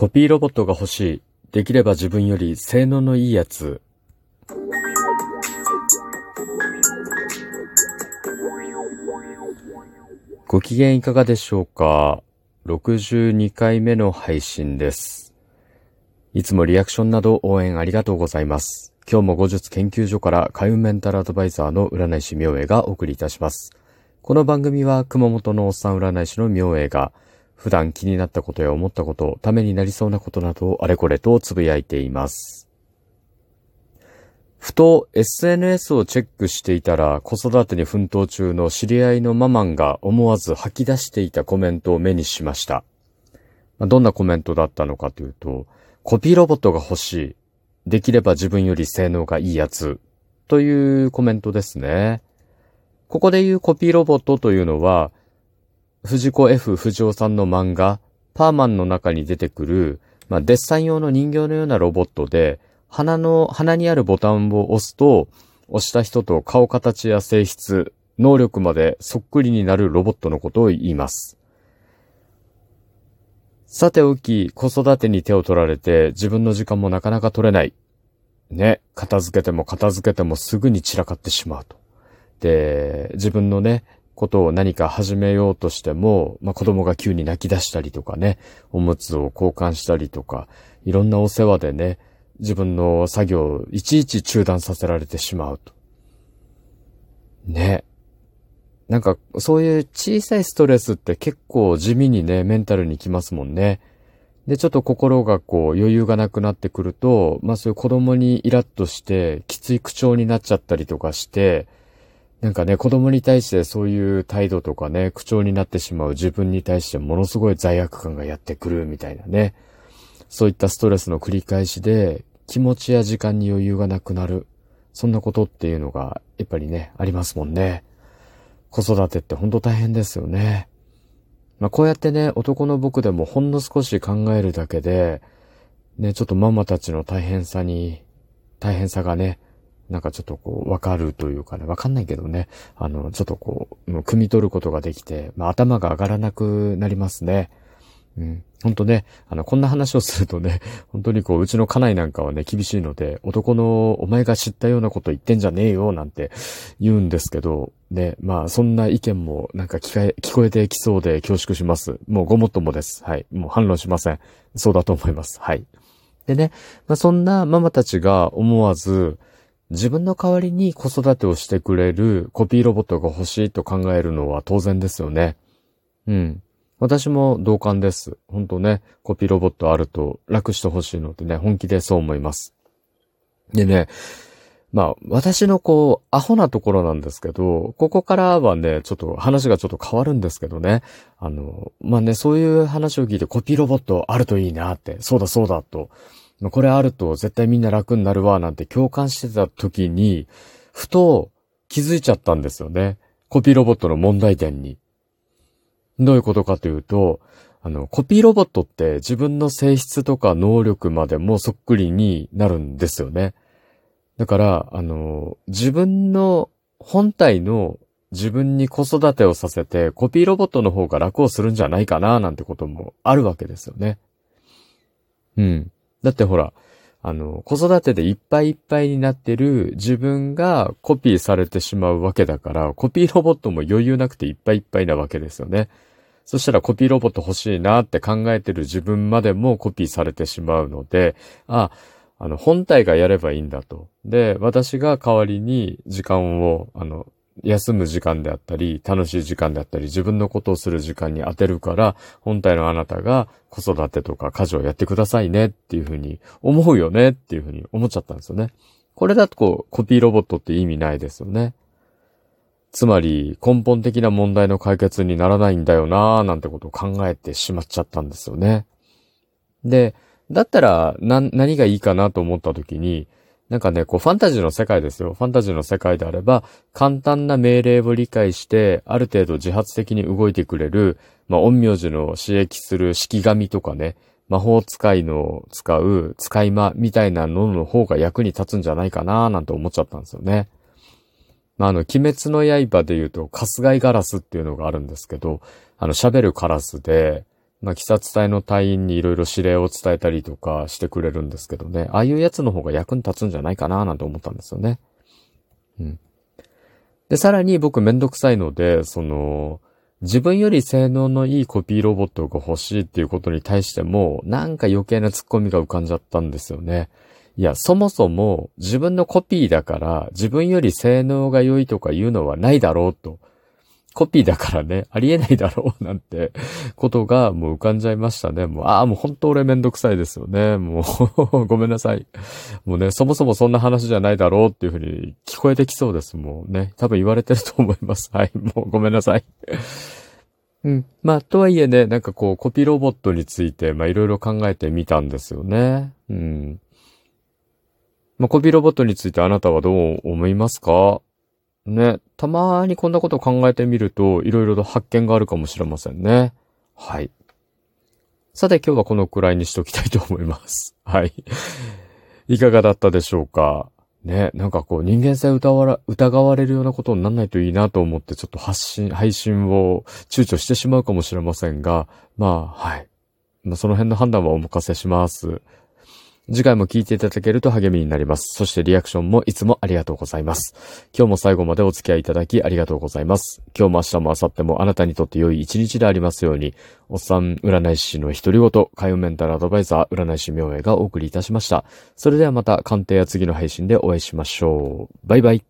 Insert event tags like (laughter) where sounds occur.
コピーロボットが欲しい。できれば自分より性能のいいやつ。ご機嫌いかがでしょうか ?62 回目の配信です。いつもリアクションなど応援ありがとうございます。今日も後日研究所から海運メンタルアドバイザーの占い師明恵がお送りいたします。この番組は熊本のおっさん占い師の明恵が普段気になったことや思ったこと、ためになりそうなことなどをあれこれとつぶやいています。ふと SNS をチェックしていたら子育てに奮闘中の知り合いのママンが思わず吐き出していたコメントを目にしました。どんなコメントだったのかというと、コピーロボットが欲しい。できれば自分より性能がいいやつ。というコメントですね。ここで言うコピーロボットというのは、藤子 F 不二雄さんの漫画、パーマンの中に出てくる、まあ、デッサン用の人形のようなロボットで、鼻の、鼻にあるボタンを押すと、押した人と顔形や性質、能力までそっくりになるロボットのことを言います。さておき、子育てに手を取られて自分の時間もなかなか取れない。ね、片付けても片付けてもすぐに散らかってしまうと。で、自分のね、ことを何か始めようとしても、まあ、子供が急に泣き出したりとかね、おむつを交換したりとか、いろんなお世話でね、自分の作業をいちいち中断させられてしまうと。ね。なんか、そういう小さいストレスって結構地味にね、メンタルにきますもんね。で、ちょっと心がこう余裕がなくなってくると、まあそういう子供にイラッとしてきつい口調になっちゃったりとかして、なんかね、子供に対してそういう態度とかね、口調になってしまう自分に対してものすごい罪悪感がやってくるみたいなね。そういったストレスの繰り返しで、気持ちや時間に余裕がなくなる。そんなことっていうのが、やっぱりね、ありますもんね。子育てってほんと大変ですよね。まあこうやってね、男の僕でもほんの少し考えるだけで、ね、ちょっとママたちの大変さに、大変さがね、なんかちょっとこう、わかるというかね、わかんないけどね、あの、ちょっとこう、もう汲み取ることができて、まあ頭が上がらなくなりますね。うん。ほんとね、あの、こんな話をするとね、(laughs) 本当にこう、うちの家内なんかはね、厳しいので、男のお前が知ったようなこと言ってんじゃねえよ、なんて言うんですけど、ね、まあ、そんな意見もなんか聞かえ、聞こえてきそうで恐縮します。もうごもっともです。はい。もう反論しません。そうだと思います。はい。でね、まあ、そんなママたちが思わず、自分の代わりに子育てをしてくれるコピーロボットが欲しいと考えるのは当然ですよね。うん。私も同感です。本当ね、コピーロボットあると楽してほしいのでね、本気でそう思います。でね、まあ、私のこう、アホなところなんですけど、ここからはね、ちょっと話がちょっと変わるんですけどね。あの、まあね、そういう話を聞いてコピーロボットあるといいなって、そうだそうだとこれあると絶対みんな楽になるわ、なんて共感してた時に、ふと気づいちゃったんですよね。コピーロボットの問題点に。どういうことかというと、あの、コピーロボットって自分の性質とか能力までもそっくりになるんですよね。だから、あの、自分の本体の自分に子育てをさせてコピーロボットの方が楽をするんじゃないかななんてこともあるわけですよね。うん。だってほら、あの、子育てでいっぱいいっぱいになってる自分がコピーされてしまうわけだから、コピーロボットも余裕なくていっぱいいっぱいなわけですよね。そしたらコピーロボット欲しいなって考えてる自分までもコピーされてしまうので、あ、あの、本体がやればいいんだと。で、私が代わりに時間を、あの、休む時間であったり、楽しい時間であったり、自分のことをする時間に当てるから、本体のあなたが子育てとか家事をやってくださいねっていうふうに思うよねっていうふうに思っちゃったんですよね。これだとこう、コピーロボットって意味ないですよね。つまり、根本的な問題の解決にならないんだよなーなんてことを考えてしまっちゃったんですよね。で、だったら、な、何がいいかなと思った時に、なんかね、こう、ファンタジーの世界ですよ。ファンタジーの世界であれば、簡単な命令を理解して、ある程度自発的に動いてくれる、まあ、陰陽師の刺激する式神とかね、魔法使いの使う使い魔みたいなのの方が役に立つんじゃないかなーなんて思っちゃったんですよね。まあ、あの、鬼滅の刃で言うと、カスガイガラスっていうのがあるんですけど、あの、喋るカラスで、まあ、鬼殺隊の隊員にいろいろ指令を伝えたりとかしてくれるんですけどね。ああいうやつの方が役に立つんじゃないかななんて思ったんですよね。うん。で、さらに僕めんどくさいので、その、自分より性能のいいコピーロボットが欲しいっていうことに対しても、なんか余計な突っ込みが浮かんじゃったんですよね。いや、そもそも自分のコピーだから自分より性能が良いとかいうのはないだろうと。コピーだからね、ありえないだろうなんてことがもう浮かんじゃいましたね。もう、ああ、もう本当俺めんどくさいですよね。もう (laughs) ごめんなさい。もうね、そもそもそんな話じゃないだろうっていうふうに聞こえてきそうです。もうね、多分言われてると思います。はい、もうごめんなさい。うん。まあ、とはいえね、なんかこう、コピーロボットについて、まあいろいろ考えてみたんですよね。うん。まあ、コピーロボットについてあなたはどう思いますか？ね、たまーにこんなことを考えてみると、いろいろと発見があるかもしれませんね。はい。さて今日はこのくらいにしときたいと思います。(laughs) はい。いかがだったでしょうか？ね、なんかこう人間性疑わ疑われるようなことになんないといいなと思ってちょっと発信、配信を躊躇してしまうかもしれませんが、まあ、はい。まあ、その辺の判断はお任せします。次回も聞いていただけると励みになります。そしてリアクションもいつもありがとうございます。今日も最後までお付き合いいただきありがとうございます。今日も明日も明後日もあなたにとって良い一日でありますように、おっさん占い師の独り言、海運メンタルアドバイザー占い師明恵がお送りいたしました。それではまた鑑定や次の配信でお会いしましょう。バイバイ。